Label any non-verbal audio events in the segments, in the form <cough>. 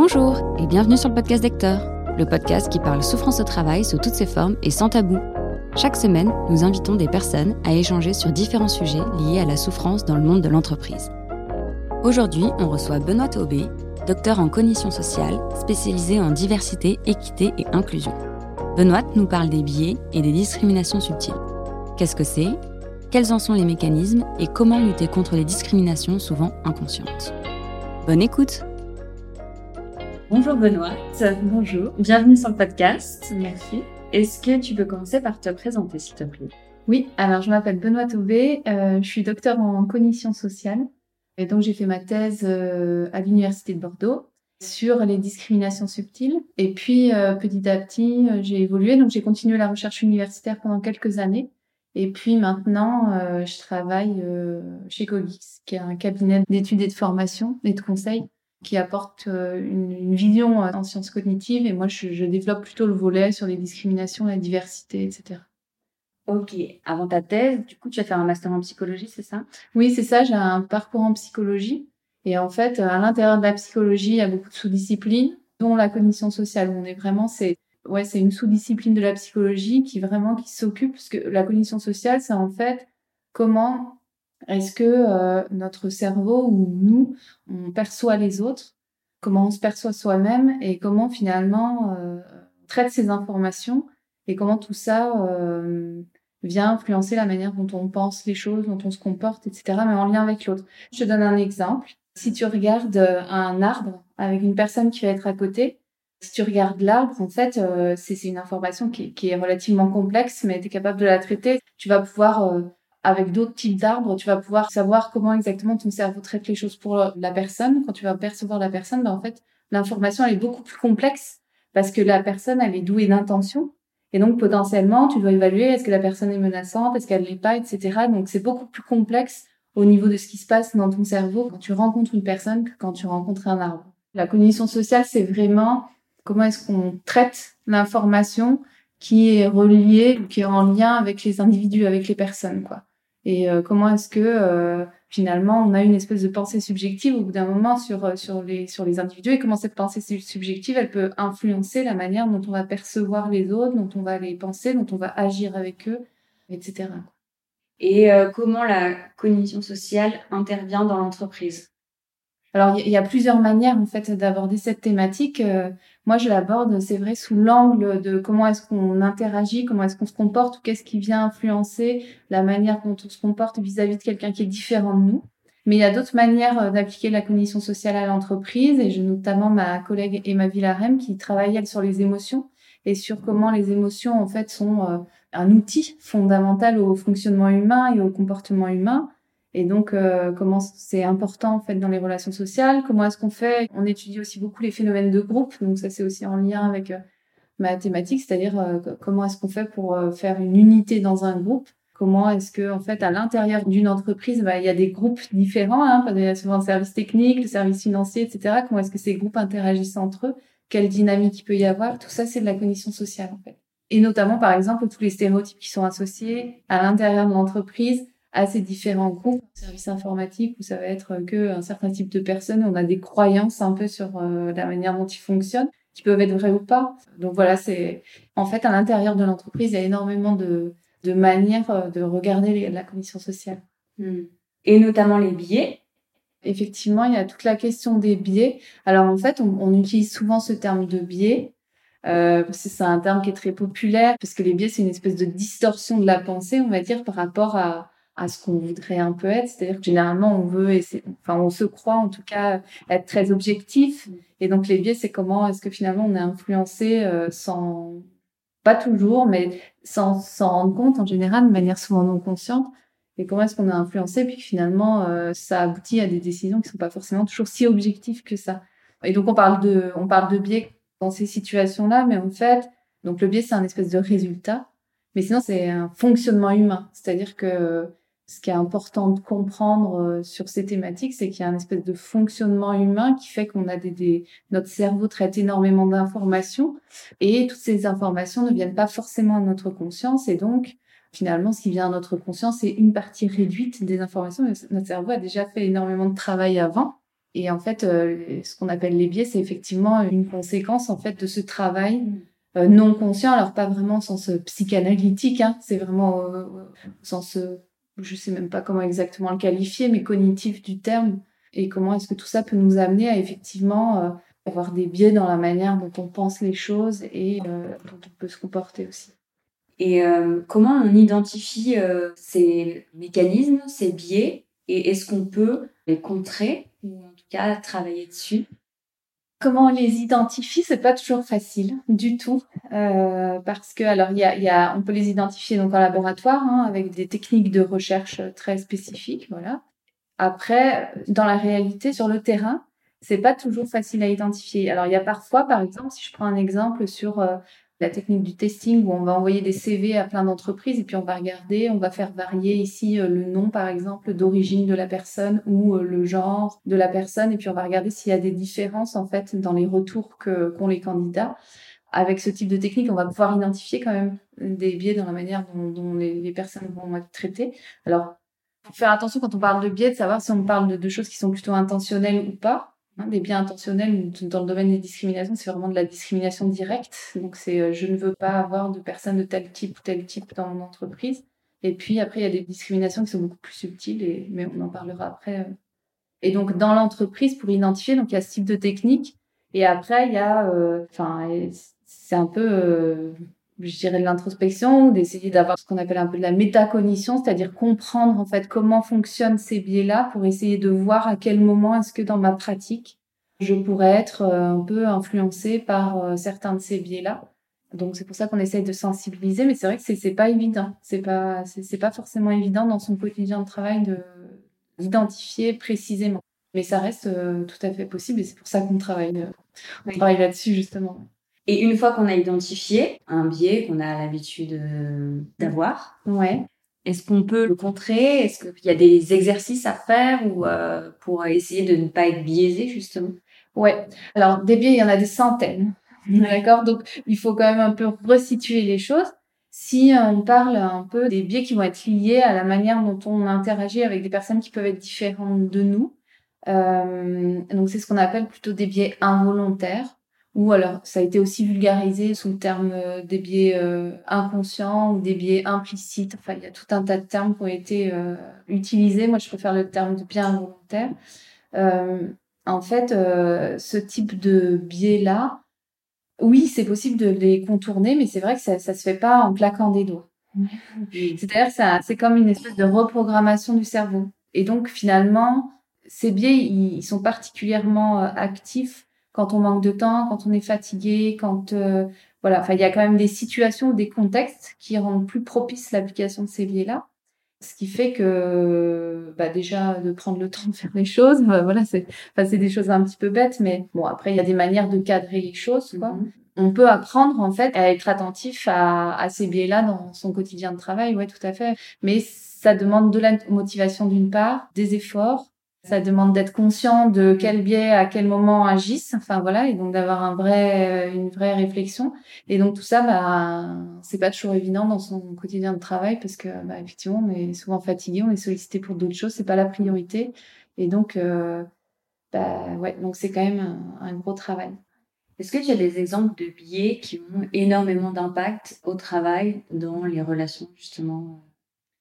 Bonjour et bienvenue sur le podcast d'Hector, le podcast qui parle souffrance au travail sous toutes ses formes et sans tabou. Chaque semaine, nous invitons des personnes à échanger sur différents sujets liés à la souffrance dans le monde de l'entreprise. Aujourd'hui, on reçoit Benoît Taubé, docteur en cognition sociale, spécialisé en diversité, équité et inclusion. Benoît nous parle des biais et des discriminations subtiles. Qu'est-ce que c'est? Quels en sont les mécanismes et comment lutter contre les discriminations souvent inconscientes? Bonne écoute Bonjour Benoît. Bonjour. Bienvenue sur le podcast. Merci. Est-ce que tu peux commencer par te présenter, s'il te plaît? Oui, alors je m'appelle Benoît Taubé, euh, je suis docteur en cognition sociale et donc j'ai fait ma thèse euh, à l'Université de Bordeaux sur les discriminations subtiles. Et puis euh, petit à petit, j'ai évolué, donc j'ai continué la recherche universitaire pendant quelques années. Et puis maintenant, je travaille chez Cogix, qui est un cabinet d'études et de formation et de conseil qui apporte euh, une, une, vision euh, en sciences cognitives et moi je, je, développe plutôt le volet sur les discriminations, la diversité, etc. Ok, avant ta thèse, du coup tu as fait un master en psychologie, c'est ça? Oui, c'est ça, j'ai un parcours en psychologie et en fait à l'intérieur de la psychologie il y a beaucoup de sous-disciplines, dont la cognition sociale. On est vraiment, c'est ouais, c'est une sous-discipline de la psychologie qui vraiment qui s'occupe parce que la cognition sociale c'est en fait comment est-ce que euh, notre cerveau ou nous, on perçoit les autres? Comment on se perçoit soi-même? Et comment finalement euh, traite ces informations? Et comment tout ça euh, vient influencer la manière dont on pense les choses, dont on se comporte, etc. Mais en lien avec l'autre? Je te donne un exemple. Si tu regardes un arbre avec une personne qui va être à côté, si tu regardes l'arbre, en fait, c'est une information qui, qui, est relativement complexe, mais tu es capable de la traiter. Tu vas pouvoir avec d'autres types d'arbres, tu vas pouvoir savoir comment exactement ton cerveau traite les choses pour la personne. Quand tu vas percevoir la personne, ben en fait, l'information est beaucoup plus complexe parce que la personne elle est douée d'intention et donc potentiellement tu dois évaluer est-ce que la personne est menaçante, est-ce qu'elle l'est pas, etc. Donc c'est beaucoup plus complexe au niveau de ce qui se passe dans ton cerveau quand tu rencontres une personne que quand tu rencontres un arbre. La cognition sociale c'est vraiment comment est-ce qu'on traite l'information qui est reliée, qui est en lien avec les individus, avec les personnes, quoi et euh, comment est-ce que euh, finalement on a une espèce de pensée subjective au bout d'un moment sur euh, sur les sur les individus et comment cette pensée subjective elle peut influencer la manière dont on va percevoir les autres, dont on va les penser, dont on va agir avec eux, etc. Et comment la cognition sociale intervient dans l'entreprise? Alors, il y, a plusieurs manières en fait d'aborder cette thématique. Moi, je l'aborde, c'est vrai, sous l'angle de comment est-ce qu'on interagit, comment est-ce qu'on se comporte, qu'est-ce qui vient influencer la manière dont on se comporte vis-à-vis de quelqu'un qui est différent de nous. Mais il y a d'autres manières euh, d'appliquer la cognition sociale à l'entreprise, et j'ai notamment ma collègue Emma Villarem qui travaille elle sur les émotions et sur comment les émotions en fait sont euh, un outil fondamental au fonctionnement humain et au comportement humain et donc, euh, comment c'est important en fait dans les relations sociales? Comment est-ce qu'on fait? On étudie aussi beaucoup les phénomènes de groupe, donc ça c'est aussi en lien avec euh, ma thématique, c'est-à-dire euh, comment est-ce qu'on fait pour faire une unité dans un groupe? Comment est-ce que en fait à l'intérieur d'une entreprise, bah, il y a des groupes différents, hein, il y a souvent le service technique, le service financier, etc. Comment est-ce que ces groupes interagissent entre eux? Quelle dynamique il peut y avoir? Tout ça, c'est de la cognition sociale en fait. Et notamment, par exemple, tous les stéréotypes qui sont associés à l'intérieur de l'entreprise à ces différents groupes, services informatiques où ça va être que un certain type de personnes, on a des croyances un peu sur euh, la manière dont ils fonctionnent, qui peuvent être vraies ou pas. Donc voilà, c'est en fait à l'intérieur de l'entreprise, il y a énormément de, de manières euh, de regarder la commission sociale. Hmm. Et notamment les biais. Effectivement, il y a toute la question des biais. Alors en fait, on, on utilise souvent ce terme de biais euh, c'est un terme qui est très populaire, parce que les biais, c'est une espèce de distorsion de la pensée, on va dire, par rapport à, à ce qu'on voudrait un peu être. C'est-à-dire que généralement, on veut, enfin, on se croit en tout cas être très objectif. Et donc, les biais, c'est comment est-ce que finalement on est influencé euh, sans, pas toujours, mais sans s'en rendre compte en général, de manière souvent non consciente. Et comment est-ce qu'on est influencé, puis finalement, euh, ça aboutit à des décisions qui sont pas forcément toujours si objectives que ça. Et donc, on parle de, on parle de biais dans ces situations-là, mais en fait, donc le biais, c'est un espèce de résultat. Mais sinon, c'est un fonctionnement humain. C'est-à-dire que ce qui est important de comprendre euh, sur ces thématiques, c'est qu'il y a un espèce de fonctionnement humain qui fait qu'on a des, des, notre cerveau traite énormément d'informations et toutes ces informations ne viennent pas forcément à notre conscience et donc finalement ce qui vient à notre conscience c'est une partie réduite des informations. Notre cerveau a déjà fait énormément de travail avant Et en fait, euh, ce qu'on appelle les biais, c'est effectivement une conséquence en fait de ce travail euh, non conscient. Alors pas vraiment au sens psychanalytique, hein, c'est vraiment au sens, je sais même pas comment exactement le qualifier, mais cognitif du terme. Et comment est-ce que tout ça peut nous amener à effectivement avoir des biais dans la manière dont on pense les choses et dont on peut se comporter aussi. Et comment on identifie ces mécanismes, ces biais, et est-ce qu'on peut les contrer ou en tout cas travailler dessus? Comment on les identifie, c'est pas toujours facile du tout, euh, parce que alors il y a, y a, on peut les identifier donc en laboratoire hein, avec des techniques de recherche très spécifiques, voilà. Après, dans la réalité, sur le terrain, c'est pas toujours facile à identifier. Alors il y a parfois, par exemple, si je prends un exemple sur euh, la technique du testing où on va envoyer des CV à plein d'entreprises et puis on va regarder, on va faire varier ici euh, le nom par exemple d'origine de la personne ou euh, le genre de la personne et puis on va regarder s'il y a des différences en fait dans les retours que qu'ont les candidats. Avec ce type de technique, on va pouvoir identifier quand même des biais dans la manière dont, les, personnes vont être traitées. Alors, faut faire attention quand on parle de biais, de savoir si on parle de, de choses qui sont plutôt intentionnelles ou pas. Hein, des biens intentionnels dans le domaine des discriminations, c'est vraiment de la discrimination directe. Donc c'est euh, je ne veux pas avoir de personnes de tel type ou tel type dans mon entreprise. Et puis après il y a des discriminations qui sont beaucoup plus subtiles, mais on en parlera après. Euh. Et donc dans l'entreprise pour identifier, donc il y a ce type de technique. Et après il y a, euh, enfin c'est un peu je dirais de l'introspection, d'essayer d'avoir ce qu'on appelle un peu de la métacognition, c'est-à-dire comprendre en fait comment fonctionnent ces biais-là pour essayer de voir à quel moment est-ce que dans ma pratique je pourrais être euh, un peu influencée par euh, certains de ces biais-là. Donc c'est pour ça qu'on essaye de sensibiliser, mais c'est vrai que c'est c'est pas évident, c'est pas c'est pas forcément évident dans son quotidien de travail de d'identifier précisément. Mais ça reste euh, tout à fait possible et c'est pour ça qu'on travaille on travaille là-dessus justement. Et une fois qu'on a identifié un biais qu'on a l'habitude euh, d'avoir, ouais. est-ce qu'on peut le contrer? Est-ce qu'il y a des exercices à faire ou euh, pour essayer de ne pas être biaisé justement? Ouais. Alors des biais, il y en a des centaines. <laughs> D'accord? Donc il faut quand même un peu resituer les choses. Si on parle un peu des biais qui vont être liés à la manière dont on interagit avec des personnes qui peuvent être différentes de nous, euh, donc c'est ce qu'on appelle plutôt des biais involontaires ou alors ça a été aussi vulgarisé sous le terme euh, des biais euh, inconscients ou des biais implicites. Enfin, il y a tout un tas de termes qui ont été euh, utilisés. Moi, je préfère le terme de biais involontaire. en fait, ce type de biais-là, oui, c'est possible de les contourner, mais c'est vrai que ça, ça se fait pas en claquant des doigts. C'est-à-dire que c'est comme une espèce de reprogrammation du cerveau. Et donc, finalement, ces biais, ils sont particulièrement actifs quand on manque de temps, quand on est fatigué, quand euh, voilà, enfin il y a quand même des situations des contextes qui rendent plus propice l'application de ces biais-là. Ce qui fait que bah déjà de prendre le <laughs> temps de faire les choses, bah, voilà, c'est enfin c'est des choses un petit peu bêtes, mais bon après il y a des manières de cadrer les choses, quoi. Mm-hmm. On peut apprendre en fait à être attentif à, à ces biais-là dans son quotidien de travail, ouais, tout à fait. Mais ça demande de la motivation d'une part, des efforts, ça demande d'être conscient de quel biais, à quel moment agissent. Enfin voilà, et donc d'avoir un vrai, euh, une vraie réflexion. Et donc tout ça, bah, c'est pas toujours évident dans son quotidien de travail parce que, bah, effectivement, on est souvent fatigué, on est sollicité pour d'autres choses, c'est pas la priorité. Et donc, euh, bah, ouais, donc c'est quand même un, un gros travail. Est-ce que tu as des exemples de biais qui ont énormément d'impact au travail dans les relations justement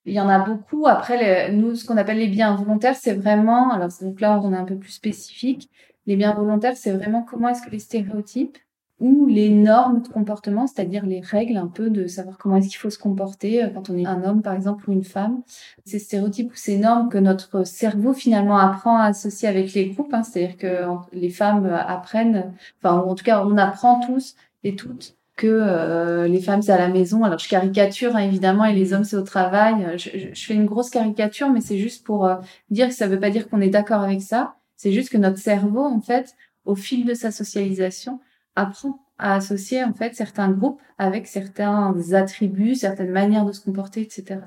il y en a beaucoup. Après, nous, ce qu'on appelle les biens volontaires, c'est vraiment, alors donc là, on est un peu plus spécifique. Les biens volontaires, c'est vraiment comment est-ce que les stéréotypes ou les normes de comportement, c'est-à-dire les règles un peu de savoir comment est-ce qu'il faut se comporter euh, quand on est un homme, par exemple, ou une femme. Ces stéréotypes ou ces normes que notre cerveau finalement apprend à associer avec les groupes, hein, c'est-à-dire que les femmes apprennent, enfin, en tout cas, on apprend tous et toutes que euh, les femmes c'est à la maison. Alors je caricature hein, évidemment et les hommes c'est au travail. Je, je, fais une grosse caricature, mais c'est juste pour euh, dire que ça veut pas dire qu'on est d'accord avec ça. C'est juste que notre cerveau en fait, au fil de sa socialisation, apprend à associer en fait certains groupes avec certains attributs, certaines manières de se comporter, etc.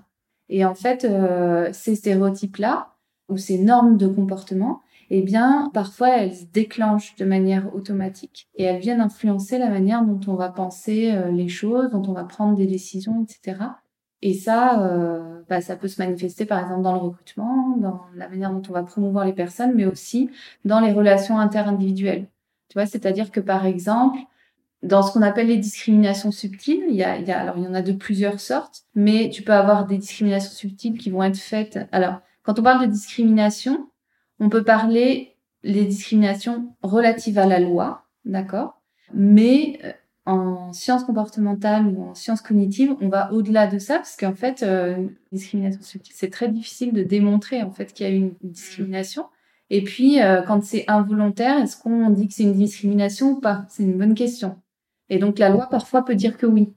Et en fait, euh, ces stéréotypes là ou ces normes de comportement, eh bien, parfois elles se déclenchent de manière automatique et elles viennent influencer la manière dont on va penser euh, les choses, dont on va prendre des décisions, etc. Et ça, euh, bah, ça peut se manifester par exemple dans le recrutement, dans la manière dont on va promouvoir les personnes, mais aussi dans les relations interindividuelles. Tu vois, c'est-à-dire que par exemple, dans ce qu'on appelle les discriminations subtiles, il y a, y a, alors il y en a de plusieurs sortes, mais tu peux avoir des discriminations subtiles qui vont être faites. Alors, quand on parle de discrimination, on peut parler les discriminations relatives à la loi, d'accord? Mais euh, en sciences comportementales ou en sciences cognitives, on va au-delà de ça parce qu'en fait, euh, discrimination subtile, c'est très difficile de démontrer en fait qu'il y a une discrimination. Et puis, euh, quand c'est involontaire, est-ce qu'on dit que c'est une discrimination ou pas? C'est une bonne question. Et donc, la loi parfois peut dire que oui.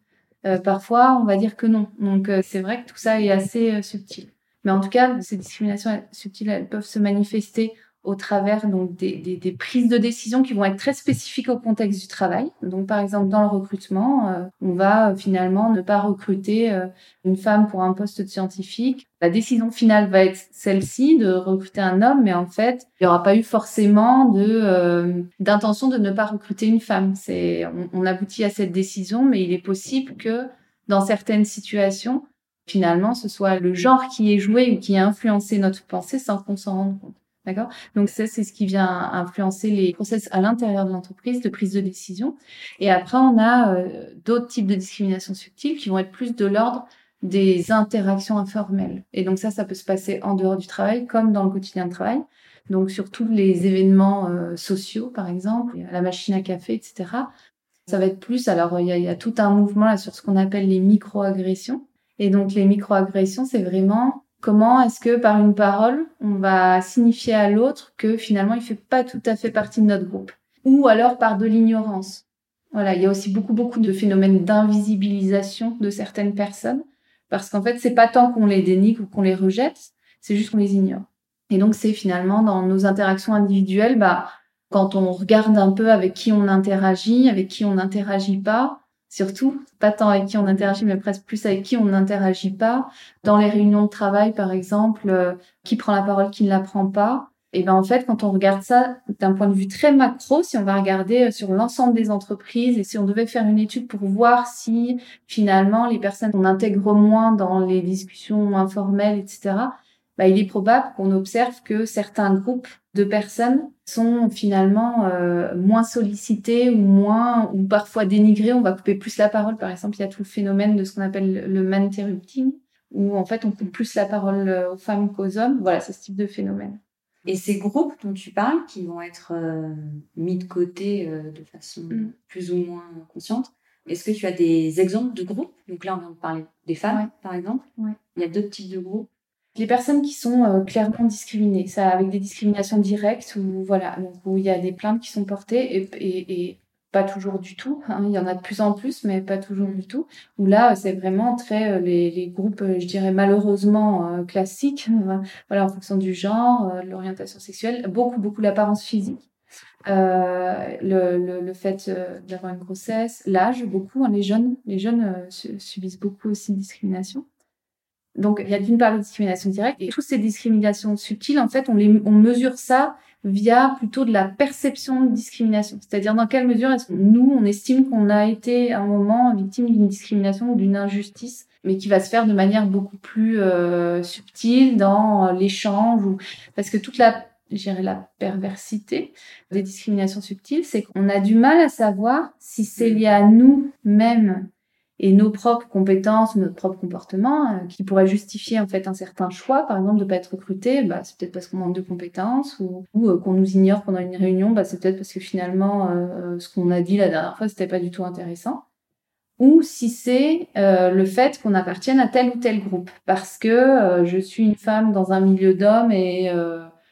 Euh, parfois, on va dire que non. Donc, c'est vrai que tout ça est assez subtil. Mais en tout cas, ces discriminations subtiles, elles peuvent se manifester au travers donc des, des, des, prises de décision qui vont être très spécifiques au contexte du travail. Donc par exemple dans le recrutement, euh, on va euh, finalement ne pas recruter euh, une femme pour un poste de scientifique. La décision finale va être celle-ci de recruter un homme, mais en fait il n'y aura pas eu forcément de d'intention de ne pas recruter une femme. C'est on aboutit à cette décision, mais il est possible que dans certaines situations finalement ce soit le genre qui est joué ou qui a influencé notre pensée sans qu'on s'en rende compte. D'accord? Donc ça, c'est ce qui vient influencer les process à l'intérieur de l'entreprise de prise de décision. Et après, on a euh, d'autres types de discrimination subtiles qui vont être plus de l'ordre des interactions informelles. Et donc ça, ça peut se passer en dehors du travail comme dans le quotidien de travail. Donc sur tous les événements euh, sociaux, par exemple, la machine à café, etc. Ça va être plus. Alors il y a, y a, tout un mouvement là sur ce qu'on appelle les microagressions. Et donc les microagressions, c'est vraiment Comment est-ce que par une parole, on va signifier à l'autre que finalement il fait pas tout à fait partie de notre groupe Ou alors par de l'ignorance. Voilà, il y a aussi beaucoup beaucoup de phénomènes d'invisibilisation de certaines personnes parce qu'en fait, c'est pas tant qu'on les dénigre ou qu'on les rejette, c'est juste qu'on les ignore. Et donc c'est finalement dans nos interactions individuelles, bah quand on regarde un peu avec qui on interagit, avec qui on n'interagit pas, surtout, pas tant avec qui on interagit, mais presque plus avec qui on n'interagit pas. Dans les réunions de travail, par exemple, euh, qui prend la parole, qui ne la prend pas. Et ben en fait, quand on regarde ça d'un point de vue très macro, si on va regarder euh, sur l'ensemble des entreprises et si on devait faire une étude pour voir si finalement les personnes qu'on intègre moins dans les discussions informelles, etc., bah, il est probable qu'on observe que certains groupes de personnes sont finalement euh, moins sollicités ou moins ou parfois dénigrés. On va couper plus la parole. Par exemple, il y a tout le phénomène de ce qu'on appelle le man-interrupting, où en fait on coupe plus la parole euh, aux femmes qu'aux hommes. Voilà, c'est ce type de phénomène. Et ces groupes dont tu parles, qui vont être euh, mis de côté de façon mm. plus ou moins consciente, est-ce que tu as des exemples de groupes? Donc là, on vient de parler des femmes, par exemple. Ouais. Il y a d'autres types de groupes les personnes qui sont euh, clairement discriminées, ça avec des discriminations directes ou voilà, donc où il y a des plaintes qui sont portées et, et, et pas toujours du tout. Hein, il y en a de plus en plus, mais pas toujours du tout. Où là, c'est vraiment très euh, les, les, groupes, euh, je dirais malheureusement classiques, voilà, en fonction du genre, de l'orientation sexuelle, beaucoup beaucoup l'apparence physique. Euh, le, le, le, fait d'avoir une grossesse, l'âge, beaucoup. Hein, les jeunes, les jeunes subissent beaucoup aussi de discrimination. Donc, il y a d'une part les discriminations directes et toutes ces discriminations subtiles, en fait, on, les, on mesure ça via plutôt de la perception de discrimination. C'est-à-dire dans quelle mesure est-ce que nous, on estime qu'on a été à un moment victime d'une discrimination ou d'une injustice, mais qui va se faire de manière beaucoup plus euh, subtile dans l'échange ou parce que toute la gérer la perversité des discriminations subtiles, c'est qu'on a du mal à savoir si c'est lié à nous-mêmes et nos propres compétences, notre propre comportement, euh, qui pourrait justifier en fait un certain choix, par exemple de pas être recruté, bah, c'est peut-être parce qu'on manque de compétences ou, euh, qu'on nous ignore pendant une réunion, bah, c'est peut-être parce que finalement euh, ce qu'on a dit la dernière fois c'était pas du tout intéressant. Ou si c'est le fait qu'on appartienne à tel ou tel groupe, parce que je suis une femme dans un milieu d'hommes et,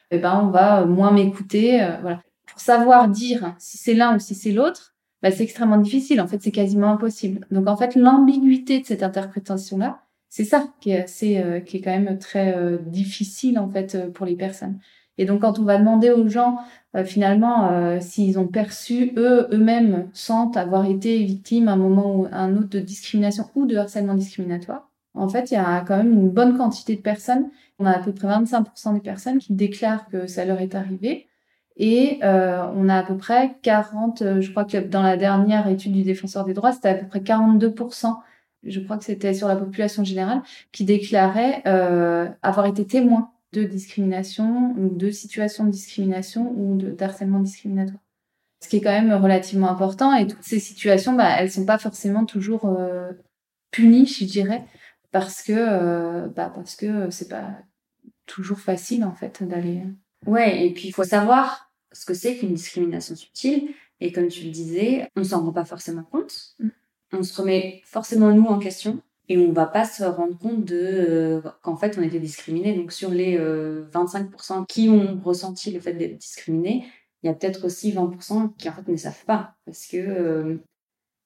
et ben on va moins m'écouter, voilà. Pour savoir dire si c'est l'un ou si c'est l'autre, bah, c'est extrêmement difficile. En fait, c'est quasiment impossible. Donc, en fait, l'ambiguïté de cette interprétation-là, c'est ça qui est assez, euh, qui est quand même très euh, difficile en fait euh, pour les personnes. Et donc, quand on va demander aux gens finalement s'ils ont perçu eux eux-mêmes sentent avoir été victimes à un moment ou un autre de discrimination ou de harcèlement discriminatoire, en fait, il y a quand même une bonne quantité de personnes. On a à peu près 25% des personnes qui déclarent que ça leur est arrivé. Et euh, on a à peu près 40, euh, je crois que dans la dernière étude du défenseur des droits, c'était à peu près 42% je crois que c'était sur la population générale, qui déclarait euh, avoir été témoin de discrimination ou de situations de discrimination ou d'harcèlement discriminatoire. Ce qui est quand même relativement important et toutes ces situations, bah, elles sont pas forcément toujours euh, punies, je dirais, parce que euh, bah, parce que c'est pas toujours facile en fait d'aller. Ouais, et puis il faut savoir ce que c'est qu'une discrimination subtile. Et comme tu le disais, on s'en rend pas forcément compte. Mm. On se remet forcément nous en question et on va pas se rendre compte de euh, qu'en fait on était discriminé. Donc sur les 25% euh, qui ont ressenti le fait d'être discriminé, il y a peut-être aussi 20% qui en fait ne savent pas parce que euh,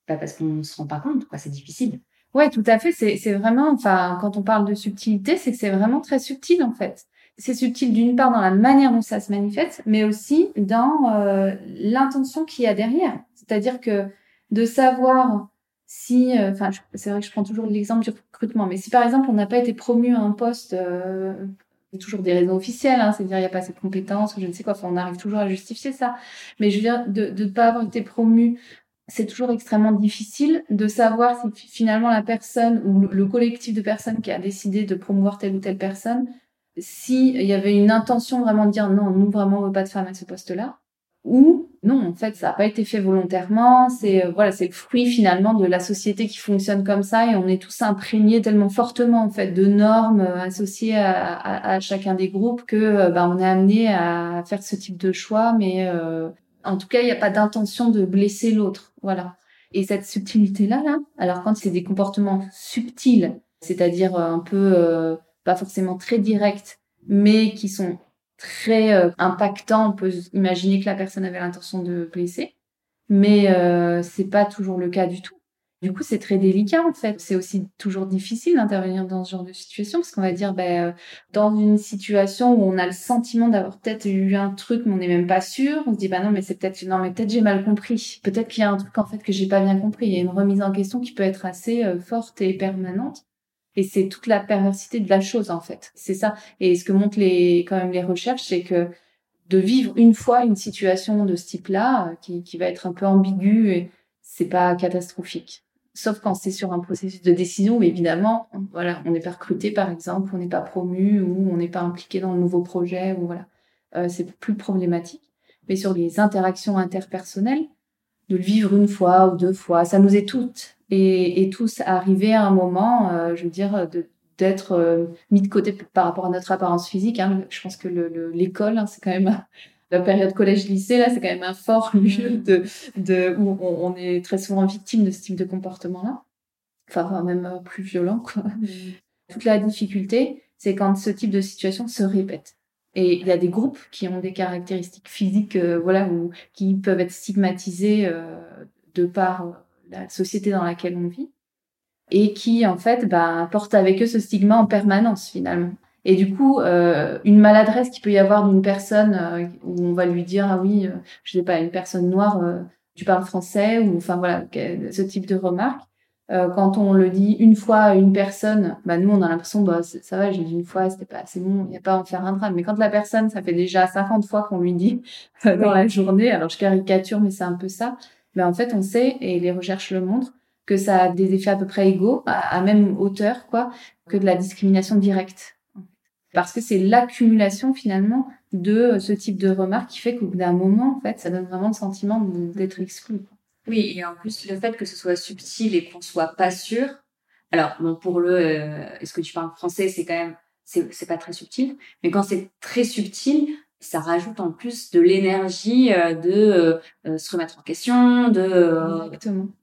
bah parce qu'on se rend pas compte quoi, c'est difficile. Ouais, tout à fait. C'est c'est vraiment, enfin, quand on parle de subtilité, c'est que c'est vraiment très subtil en fait. C'est subtil d'une part dans la manière dont ça se manifeste, mais aussi dans l'intention qu'il y a derrière. C'est-à-dire que de savoir si, euh, enfin, c'est vrai que je prends toujours l'exemple du recrutement, mais si par exemple on n'a pas été promu à un poste, euh, toujours des raisons officielles, hein, c'est-à-dire il n'y a pas assez de compétences, je ne sais quoi, enfin on arrive toujours à justifier ça. Mais je veux dire, de ne pas avoir été promu, c'est toujours extrêmement difficile de savoir si finalement la personne ou le, collectif de personnes qui a décidé de promouvoir telle ou telle personne, s'il y avait une intention vraiment de dire non, nous vraiment on veut pas de femmes à ce poste-là, ou non, en fait, ça n'a pas été fait volontairement. C'est euh, voilà, c'est le fruit finalement de la société qui fonctionne comme ça et on est tous imprégnés tellement fortement en fait de normes euh, associées à, chacun des groupes que euh, bah, on est amené à faire ce type de choix. Mais en tout cas, il n'y a pas d'intention de blesser l'autre. Voilà. Et cette subtilité là, là, alors quand c'est des comportements subtils, c'est-à-dire un peu pas forcément très directs, mais qui sont très euh, impactant. On peut imaginer que la personne avait l'intention de blesser, mais euh, c'est pas toujours le cas du tout. Du coup, c'est très délicat en fait. C'est aussi toujours difficile d'intervenir dans ce genre de situation parce qu'on va dire, ben, euh, dans une situation où on a le sentiment d'avoir peut-être eu un truc, mais on n'est même pas sûr, on se dit, bah non, mais c'est peut-être, non, mais peut-être j'ai mal compris. Peut-être qu'il y a un truc en fait que j'ai pas bien compris. Il y a une remise en question qui peut être assez forte et permanente. Et c'est toute la perversité de la chose, en fait. C'est ça. Et ce que montrent les, quand même les recherches, c'est que de vivre une fois une situation de ce type-là, euh, qui, qui va être un peu ambiguë, et c'est pas catastrophique. Sauf quand c'est sur un processus de décision où évidemment, voilà, on n'est pas recruté par exemple, on n'est pas promu ou on n'est pas impliqué dans le nouveau projet ou voilà, euh, c'est plus problématique. Mais sur les interactions interpersonnelles, de le vivre une fois ou deux fois, ça nous est toutes et, et tous arriver à un moment, euh, je veux dire, de d'être euh, mis de côté par rapport à notre apparence physique. Hein. Je pense que l'école, le, hein, c'est quand même <laughs> la période collège-lycée, là, c'est quand même un fort lieu de, de où on, on, est très souvent victime de ce type de comportement-là. Enfin, même euh, plus violent, quoi. Mm. <laughs> Toute la difficulté, c'est quand ce type de situation se répète. Et il y a des groupes qui ont des caractéristiques physiques, voilà, ou qui peuvent être stigmatisés de par la société dans laquelle on vit et qui en fait bah, portent avec eux ce stigma en permanence finalement. Et du coup, euh, une maladresse qui peut y avoir d'une personne euh, où on va lui dire ah oui, euh, je sais pas, une personne noire, euh, tu parles français ou enfin voilà, ce type de remarque. quand on le dit une fois à une personne, bah nous on a l'impression bah ça va, j'ai dit une fois, c'était pas assez bon, il n'y a pas à en faire un drame. Mais quand la personne, ça fait déjà 50 fois qu'on lui dit dans la journée, alors je caricature, mais c'est un peu ça mais en fait, on sait, et les recherches le montrent, que ça a des effets à peu près égaux, à, même hauteur, quoi, que de la discrimination directe. Parce que c'est l'accumulation, finalement, de ce type de remarques qui fait qu'au bout d'un moment, en fait, ça donne vraiment le sentiment d'être exclu. Oui, et en plus, le fait que ce soit subtil et qu'on soit pas sûr. Alors, bon, pour le, euh, est-ce que tu parles français, c'est quand même, c'est pas très subtil. Mais quand c'est très subtil, ça rajoute en plus de l'énergie euh, de euh, euh, se remettre en question, de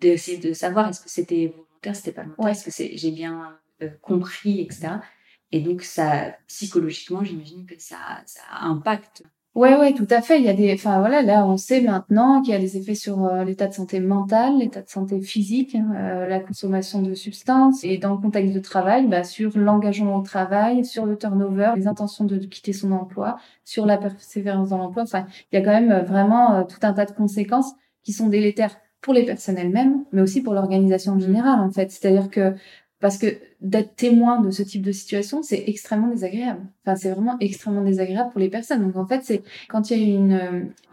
d'essayer de savoir est-ce que c'était volontaire, c'était pas volontaire, est-ce que c'est j'ai bien compris, etc. Et donc ça psychologiquement, j'imagine que ça ça impacte Ouais, ouais, tout à fait. Il y a des, enfin voilà, là on sait maintenant qu'il y a des effets sur euh, l'état de santé mental, l'état de santé physique, euh, la consommation de substances et dans le contexte de travail, bah, sur l'engagement au travail, sur le turnover, les intentions de, quitter son emploi, sur la persévérance dans l'emploi. Enfin, il y a quand même euh, vraiment tout un tas de conséquences qui sont délétères pour les personnes elles-mêmes, mais aussi pour l'organisation générale en fait. C'est-à-dire que parce que d'être témoin de ce type de situation, c'est extrêmement désagréable. Enfin, c'est vraiment extrêmement désagréable pour les personnes. Donc, en fait, c'est quand il y a une,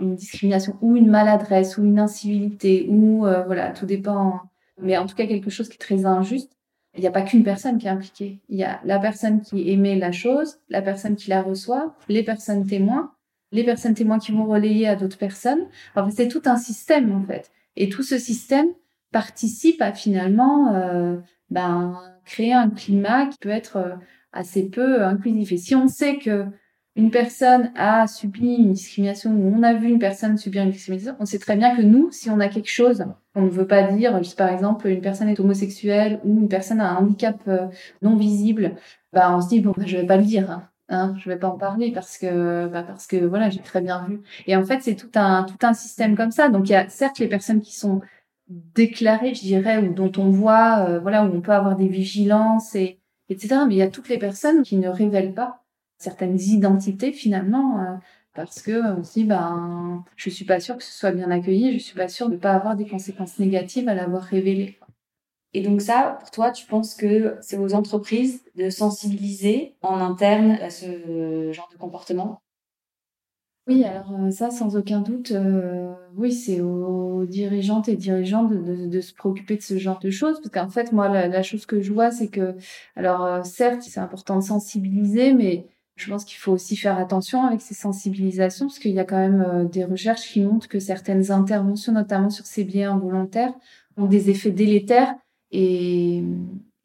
euh, discrimination ou une maladresse ou une incivilité ou, euh, voilà, tout dépend. Mais en tout cas, quelque chose qui est très injuste. il n'y a pas qu'une personne qui est impliquée. Il y a la personne qui émet la chose, la personne qui la reçoit, les personnes témoins, les personnes témoins qui vont relayer à d'autres personnes. Enfin, c'est tout un système en fait. Et tout ce système participe à finalement euh, ben, créer un climat qui peut être euh, assez peu inclusif. Et si on sait que une personne a subi une discrimination ou on a vu une personne subir une discrimination, on sait très bien que nous, si on a quelque chose, on ne veut pas dire, par exemple, une personne est homosexuelle ou une personne a un handicap euh, non visible, bah on se dit bon, bah, je vais pas le dire. Hein. Hein, je vais pas en parler parce que bah parce que voilà j'ai très bien vu et en fait c'est tout un tout un système comme ça donc il y a certes les personnes qui sont déclarées je dirais ou dont on voit euh, voilà où on peut avoir des vigilances et etc mais il y a toutes les personnes qui ne révèlent pas certaines identités finalement euh, parce que on se ben je suis pas sûre que ce soit bien accueilli je suis pas sûre de pas avoir des conséquences négatives à l'avoir révélé. Et donc ça, pour toi, tu penses que c'est aux entreprises de sensibiliser en interne à ce genre de comportement? Oui, alors euh, ça, sans aucun doute, euh, oui, c'est aux dirigeantes et dirigeants de, de, de, se préoccuper de ce genre de choses. Parce qu'en fait, moi, la, la, chose que je vois, c'est que, alors euh, certes, c'est important de sensibiliser, mais je pense qu'il faut aussi faire attention avec ces sensibilisations, parce qu'il y a quand même des recherches qui montrent que certaines interventions, notamment sur ces biais involontaires, ont des effets délétères et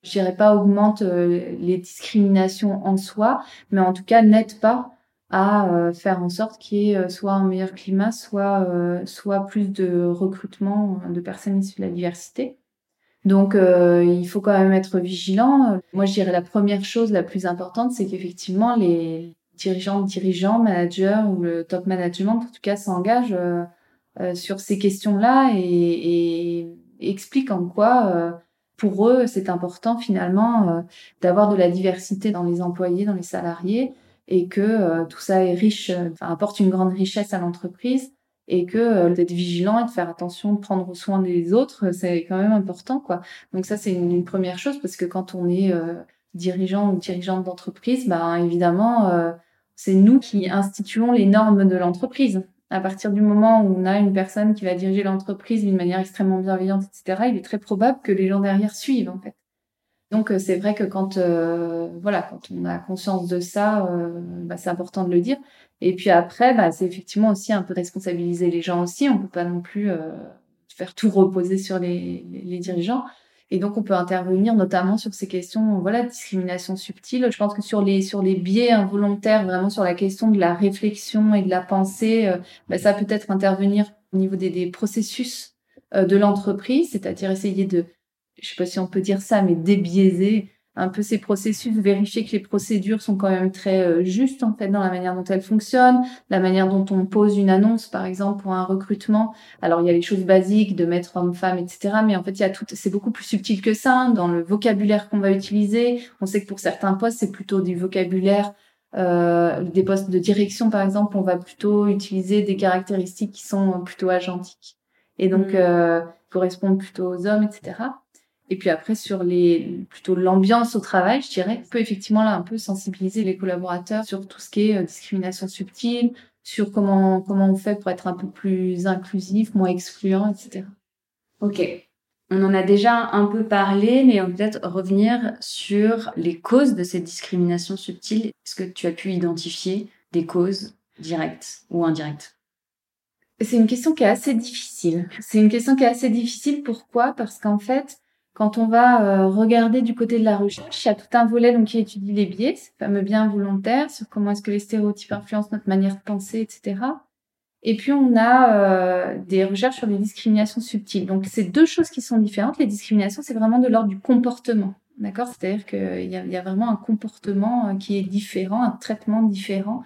je dirais pas augmente euh, les discriminations en soi, mais en tout cas n'aide pas à euh, faire en sorte qu'il y ait euh, soit un meilleur climat, soit soit plus de recrutement de personnes issues de la diversité. Donc il faut quand même être vigilant. Moi je dirais la première chose la plus importante, c'est qu'effectivement les dirigeants, dirigeants, managers ou le top management en tout cas s'engagent sur ces questions-là et, et expliquent en quoi pour eux, c'est important finalement euh, d'avoir de la diversité dans les employés, dans les salariés, et que euh, tout ça est riche, euh, apporte une grande richesse à l'entreprise, et que d'être vigilant et de faire attention, de prendre soin des autres, c'est quand même important, quoi. Donc ça, c'est une, première chose parce que quand on est dirigeant ou dirigeante d'entreprise, ben évidemment, c'est nous qui instituons les normes de l'entreprise à partir du moment où on a une personne qui va diriger l'entreprise d'une manière extrêmement bienveillante, etc., il est très probable que les gens derrière suivent, en fait. Donc euh, c'est vrai que quand euh, voilà, quand on a conscience de ça, euh, bah, c'est important de le dire. Et puis après, bah, c'est effectivement aussi un peu responsabiliser les gens aussi. On peut pas non plus faire tout reposer sur les, dirigeants. Et donc, on peut intervenir notamment sur ces questions, voilà, discrimination subtile. Je pense que sur les, sur les biais involontaires, vraiment sur la question de la réflexion et de la pensée, bah, ça peut être intervenir au niveau des, processus de l'entreprise, c'est-à-dire essayer de, je sais pas si on peut dire ça, mais débiaiser un peu ces processus, vérifier que les procédures sont quand même très euh, justes en fait dans la manière dont elles fonctionnent, la manière dont on pose une annonce par exemple pour un recrutement. Alors il y a les choses basiques de mettre homme-femme, etc. Mais en fait il y a tout, c'est beaucoup plus subtil que ça hein, dans le vocabulaire qu'on va utiliser. On sait que pour certains postes c'est plutôt du vocabulaire. Euh, des postes de direction par exemple, on va plutôt utiliser des caractéristiques qui sont plutôt agentiques et donc mmh. euh, correspondent plutôt aux hommes, etc. Et puis après, sur les plutôt l'ambiance au travail, je dirais, on peut effectivement là un peu sensibiliser les collaborateurs sur tout ce qui est euh, discrimination subtile, sur comment comment on fait pour être un peu plus inclusif, moins excluant, etc. Ok. On en a déjà un peu parlé, mais on peut peut-être revenir sur les causes de cette discrimination subtile. Est-ce que tu as pu identifier des causes directes ou indirectes? C'est une question qui est assez difficile. C'est une question qui est assez difficile. Pourquoi? Parce qu'en fait, quand on va euh, regarder du côté de la recherche, il y a tout un volet donc, qui étudie les biais, ces fameux biais involontaires, sur comment est-ce que les stéréotypes influencent notre manière de penser, etc. Et puis on a euh, des recherches sur les discriminations subtiles. Donc c'est deux choses qui sont différentes. Les discriminations, c'est vraiment de l'ordre du comportement. D'accord? C'est-à-dire qu'il y, y, a vraiment un comportement euh, qui est différent, un traitement différent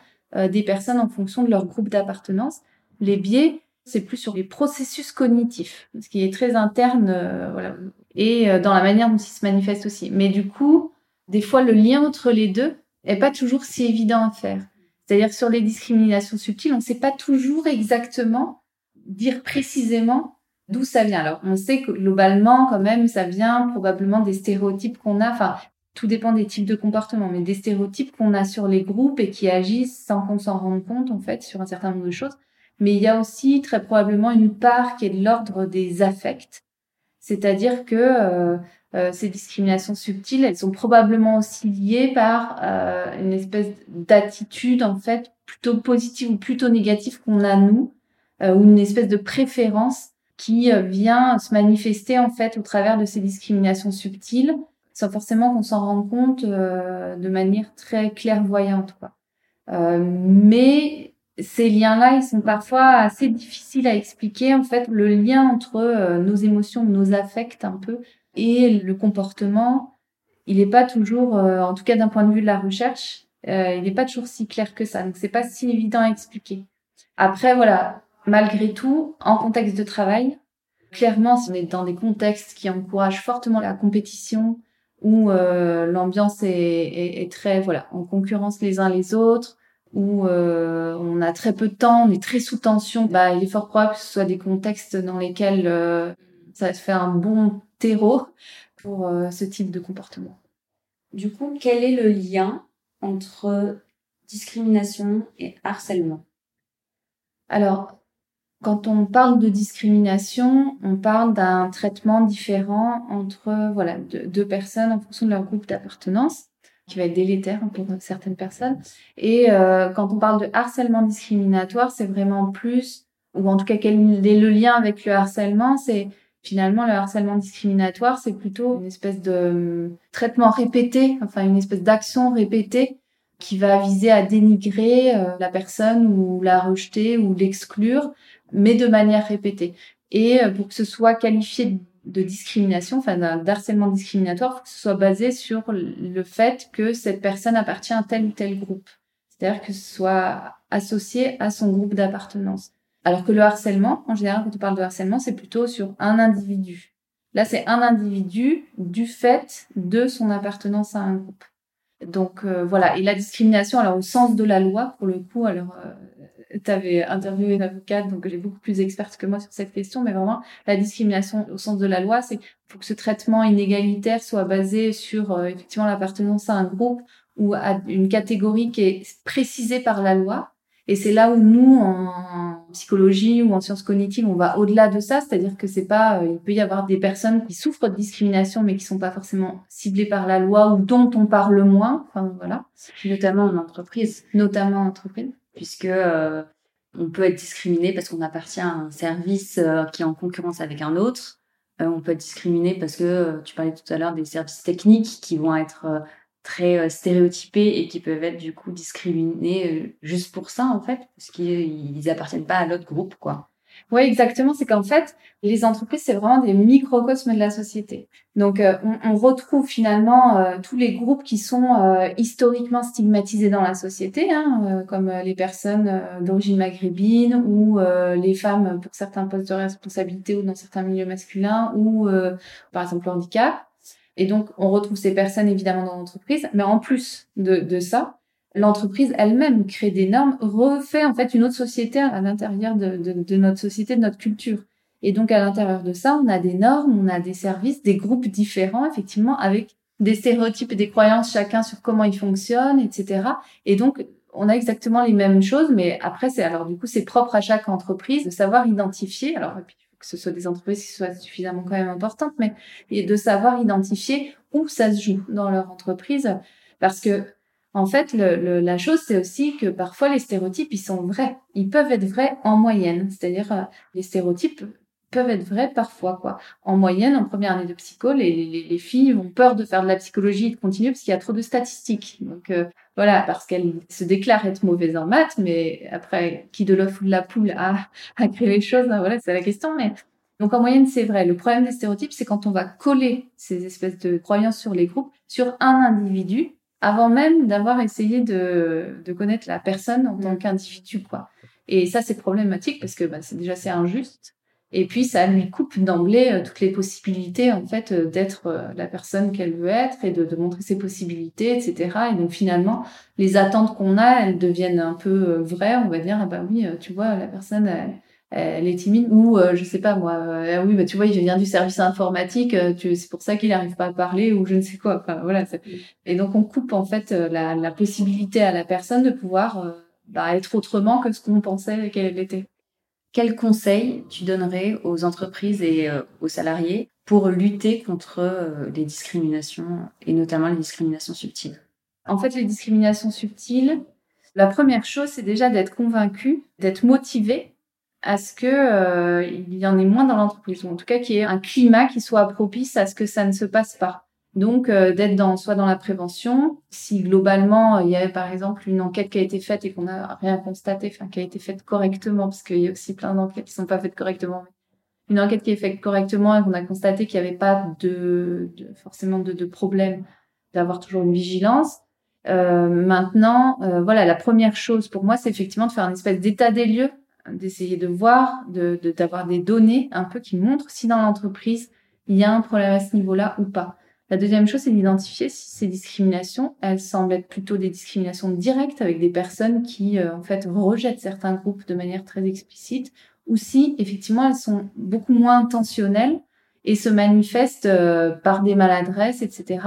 des personnes en fonction de leur groupe d'appartenance. Les biais, c'est plus sur les processus cognitifs, ce qui est très interne voilà, et euh, dans la manière dont ils se manifestent aussi. Mais du coup, des fois, le lien entre les deux est pas toujours si évident à faire. C'est-à-dire sur les discriminations subtiles, on ne sait pas toujours exactement dire précisément d'où ça vient. Alors, on sait que globalement, quand même, ça vient probablement des stéréotypes qu'on a. Enfin, tout dépend des types de comportements, mais des stéréotypes qu'on a sur les groupes et qui agissent sans qu'on s'en rende compte, en fait, sur un certain nombre de choses. Mais il y a aussi très probablement une part qui est de l'ordre des affects c'est-à-dire que euh, euh, ces discriminations subtiles, elles sont probablement aussi liées par euh, une espèce d'attitude en fait plutôt positive ou plutôt négative qu'on a nous, euh, ou une espèce de préférence qui vient se manifester en fait au travers de ces discriminations subtiles, sans forcément qu'on s'en rende compte de manière très clairvoyante. Quoi. mais ces liens-là, ils sont parfois assez difficiles à expliquer. En fait, le lien entre nos émotions, nos affects un peu, et le comportement, il n'est pas toujours, euh, en tout cas d'un point de vue de la recherche, euh, il n'est pas toujours si clair que ça. Donc c'est pas si évident à expliquer. Après voilà, malgré tout, en contexte de travail, clairement, si on est dans des contextes qui encouragent fortement la compétition, où euh, l'ambiance est, est, est, très voilà en concurrence les uns les autres, où euh, on a très peu de temps, on est très sous tension, bah, il est fort probable que ce soit des contextes dans lesquels euh, ça fait un bon terreau pour euh, ce type de comportement. Du coup, quel est le lien entre discrimination et harcèlement? Alors, quand on parle de discrimination, on parle d'un traitement différent entre voilà deux, personnes en fonction de leur groupe d'appartenance, qui va être délétère pour certaines personnes. Et euh, quand on parle de harcèlement discriminatoire, c'est vraiment plus, ou en tout cas quel est le lien avec le harcèlement, c'est Finalement, le harcèlement discriminatoire, c'est plutôt une espèce de euh, traitement répété, enfin une espèce d'action répétée qui va viser à dénigrer euh, la personne ou la rejeter ou l'exclure, mais de manière répétée. Et euh, pour que ce soit qualifié de discrimination, enfin d'un harcèlement discriminatoire, que ce soit basé sur le fait que cette personne appartient à tel ou tel groupe. C'est-à-dire que ce soit associé à son groupe d'appartenance. Alors que le harcèlement, en général, quand on parle de harcèlement, c'est plutôt sur un individu. Là, c'est un individu du fait de son appartenance à un groupe. Donc euh, voilà, et la discrimination, alors au sens de la loi, pour le coup, alors euh, tu avais interviewé une avocate, donc elle est beaucoup plus experte que moi sur cette question, mais vraiment, la discrimination au sens de la loi, c'est faut que ce traitement inégalitaire soit basé sur euh, effectivement l'appartenance à un groupe ou à une catégorie qui est précisée par la loi, et c'est là où nous, en psychologie ou en sciences cognitives, on va au-delà de ça, c'est-à-dire que c'est pas, euh, il peut y avoir des personnes qui souffrent de discrimination mais qui sont pas forcément ciblées par la loi ou dont on parle moins. Enfin voilà. Notamment en entreprise. Notamment en entreprise. Puisque euh, on peut être discriminé parce qu'on appartient à un service euh, qui est en concurrence avec un autre. on peut être discriminé parce que tu parlais tout à l'heure des services techniques qui vont être très euh, stéréotypés et qui peuvent être du coup discriminés euh, juste pour ça en fait parce qu'ils appartiennent pas à l'autre groupe quoi. Oui, exactement. C'est qu'en fait, les entreprises, c'est vraiment des microcosmes de la société. Donc, euh, on, retrouve finalement tous les groupes qui sont historiquement stigmatisés dans la société, hein, comme les personnes d'origine maghrébine ou les femmes pour certains postes de responsabilité ou dans certains milieux masculins ou, par exemple, le handicap. Et donc, on retrouve ces personnes évidemment dans l'entreprise, mais en plus de, ça, l'entreprise elle-même crée des normes, refait en fait une autre société à l'intérieur de, notre société, de notre culture. Et donc, à l'intérieur de ça, on a des normes, on a des services, des groupes différents, effectivement, avec des stéréotypes et des croyances chacun sur comment ils fonctionnent, etc. Et donc, on a exactement les mêmes choses, mais après, c'est alors du coup, c'est propre à chaque entreprise de savoir identifier. Alors, que ce soit des entreprises qui soient suffisamment quand même importantes, mais de savoir identifier où ça se joue dans leur entreprise, parce que en fait, le, la chose, c'est aussi que parfois les stéréotypes, ils sont vrais. Ils peuvent être vrais en moyenne, c'est-à-dire euh, les stéréotypes peuvent être vrais parfois quoi. En moyenne, en première année de psycho, les, les, filles ont peur de faire de la psychologie et de continuer parce qu'il y a trop de statistiques. Donc euh, voilà, parce qu'elles se déclarent être mauvaises en maths, mais après, qui de l'œuf ou de la poule a, a créé les choses, hein, voilà, c'est la question. Mais donc en moyenne, c'est vrai. Le problème des stéréotypes, c'est quand on va coller ces espèces de croyances sur les groupes, sur un individu, avant même d'avoir essayé de, de connaître la personne en tant mmh. qu'individu, quoi. Et ça, c'est problématique parce que bah, c'est déjà c'est injuste. Et puis ça lui coupe d'emblée euh, toutes les possibilités en fait euh, d'être euh, la personne qu'elle veut être et de, de, montrer ses possibilités, etc. Et donc finalement, les attentes qu'on a, elles deviennent un peu vraies. On va dire ah bah oui, tu vois, la personne elle, est timide ou je sais pas moi, ah oui bah tu vois, il vient du service informatique, c'est pour ça qu'il n'arrive pas à parler ou je ne sais quoi. Enfin, voilà. Et donc on coupe en fait la, la possibilité à la personne de pouvoir bah, être autrement que ce qu'on pensait qu'elle était. Quels conseils tu donnerais aux entreprises et euh, aux salariés pour lutter contre euh, les discriminations et notamment les discriminations subtiles? En fait, les discriminations subtiles, la première chose, c'est déjà d'être convaincu, d'être motivé à ce que euh, il y en ait moins dans l'entreprise, ou en tout cas qu'il y ait un climat qui soit propice à ce que ça ne se passe pas. Donc euh, d'être dans soit dans la prévention, si globalement il y avait par exemple une enquête qui a été faite et qu'on n'a rien constaté, enfin qui a été faite correctement, parce qu'il y a aussi plein d'enquêtes qui sont pas faites correctement. une enquête qui est faite correctement et qu'on a constaté qu'il n'y avait pas de, de forcément de, de problème, d'avoir toujours une vigilance. Euh, maintenant, euh, voilà, la première chose pour moi, c'est effectivement de faire un espèce d'état des lieux, d'essayer de voir, de d'avoir des données un peu qui montrent si dans l'entreprise il y a un problème à ce niveau-là ou pas. La deuxième chose, c'est d'identifier si ces discriminations, elles semblent être plutôt des discriminations directes avec des personnes qui, euh, en fait, rejettent certains groupes de manière très explicite, ou si, effectivement, elles sont beaucoup moins intentionnelles et se manifestent euh, par des maladresses, etc.,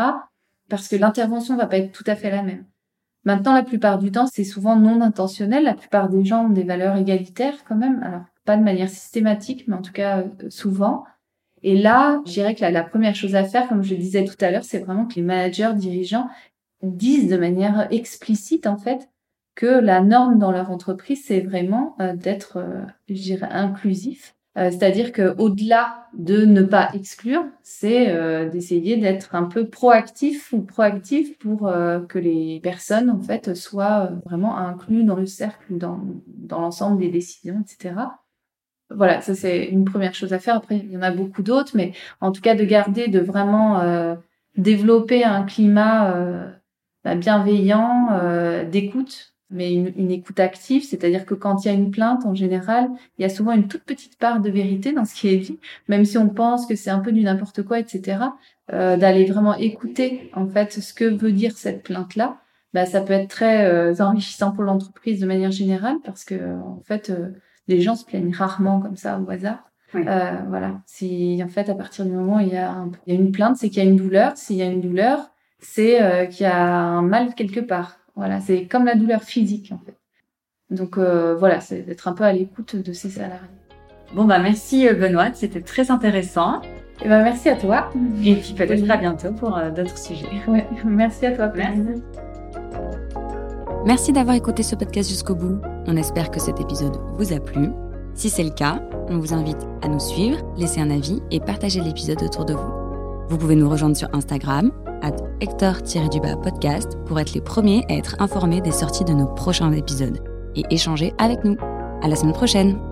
parce que l'intervention va pas être tout à fait la même. Maintenant, la plupart du temps, c'est souvent non intentionnel. La plupart des gens ont des valeurs égalitaires quand même. Alors, pas de manière systématique, mais en tout cas, euh, souvent. Et là, je dirais que la, première chose à faire, comme je le disais tout à l'heure, c'est vraiment que les managers, dirigeants disent de manière explicite, en fait, que la norme dans leur entreprise, c'est vraiment euh, d'être, euh, je dirais, inclusif. Euh, c'est-à-dire que au-delà de ne pas exclure, c'est d'essayer d'être un peu proactif ou proactif pour que les personnes, en fait, soient vraiment incluses dans le cercle, dans, dans l'ensemble des décisions, etc voilà, ça c'est une première chose à faire. Après, il y en a beaucoup d'autres, mais en tout cas de garder, de vraiment euh, développer un climat euh, bah, bienveillant, euh, d'écoute, mais une, une, écoute active, c'est-à-dire que quand il y a une plainte, en général, il y a souvent une toute petite part de vérité dans ce qui est dit, même si on pense que c'est un peu du n'importe quoi, etc. Euh, d'aller vraiment écouter en fait ce que veut dire cette plainte-là. Bah, ça peut être très enrichissant pour l'entreprise de manière générale parce que en fait les gens se plaignent rarement comme ça au hasard. Euh, voilà. Si en fait à partir du moment où il y a, il y a une plainte, c'est qu'il y a une douleur. S'il y a une douleur, c'est euh, qu'il y a un mal quelque part. Voilà, c'est comme la douleur physique en fait. Donc euh, voilà, c'est d'être un peu à l'écoute de ces salariés. Bon bah merci euh, Benoît, c'était très intéressant. Et ben merci à toi. Et puis peut-être à bientôt pour euh, d'autres sujets. Ouais, <laughs> merci à toi. Merci. Merci d'avoir écouté ce podcast jusqu'au bout. On espère que cet épisode vous a plu. Si c'est le cas, on vous invite à nous suivre, laisser un avis et partager l'épisode autour de vous. Vous pouvez nous rejoindre sur Instagram, at Hector-podcast, pour être les premiers à être informés des sorties de nos prochains épisodes et échanger avec nous. À la semaine prochaine!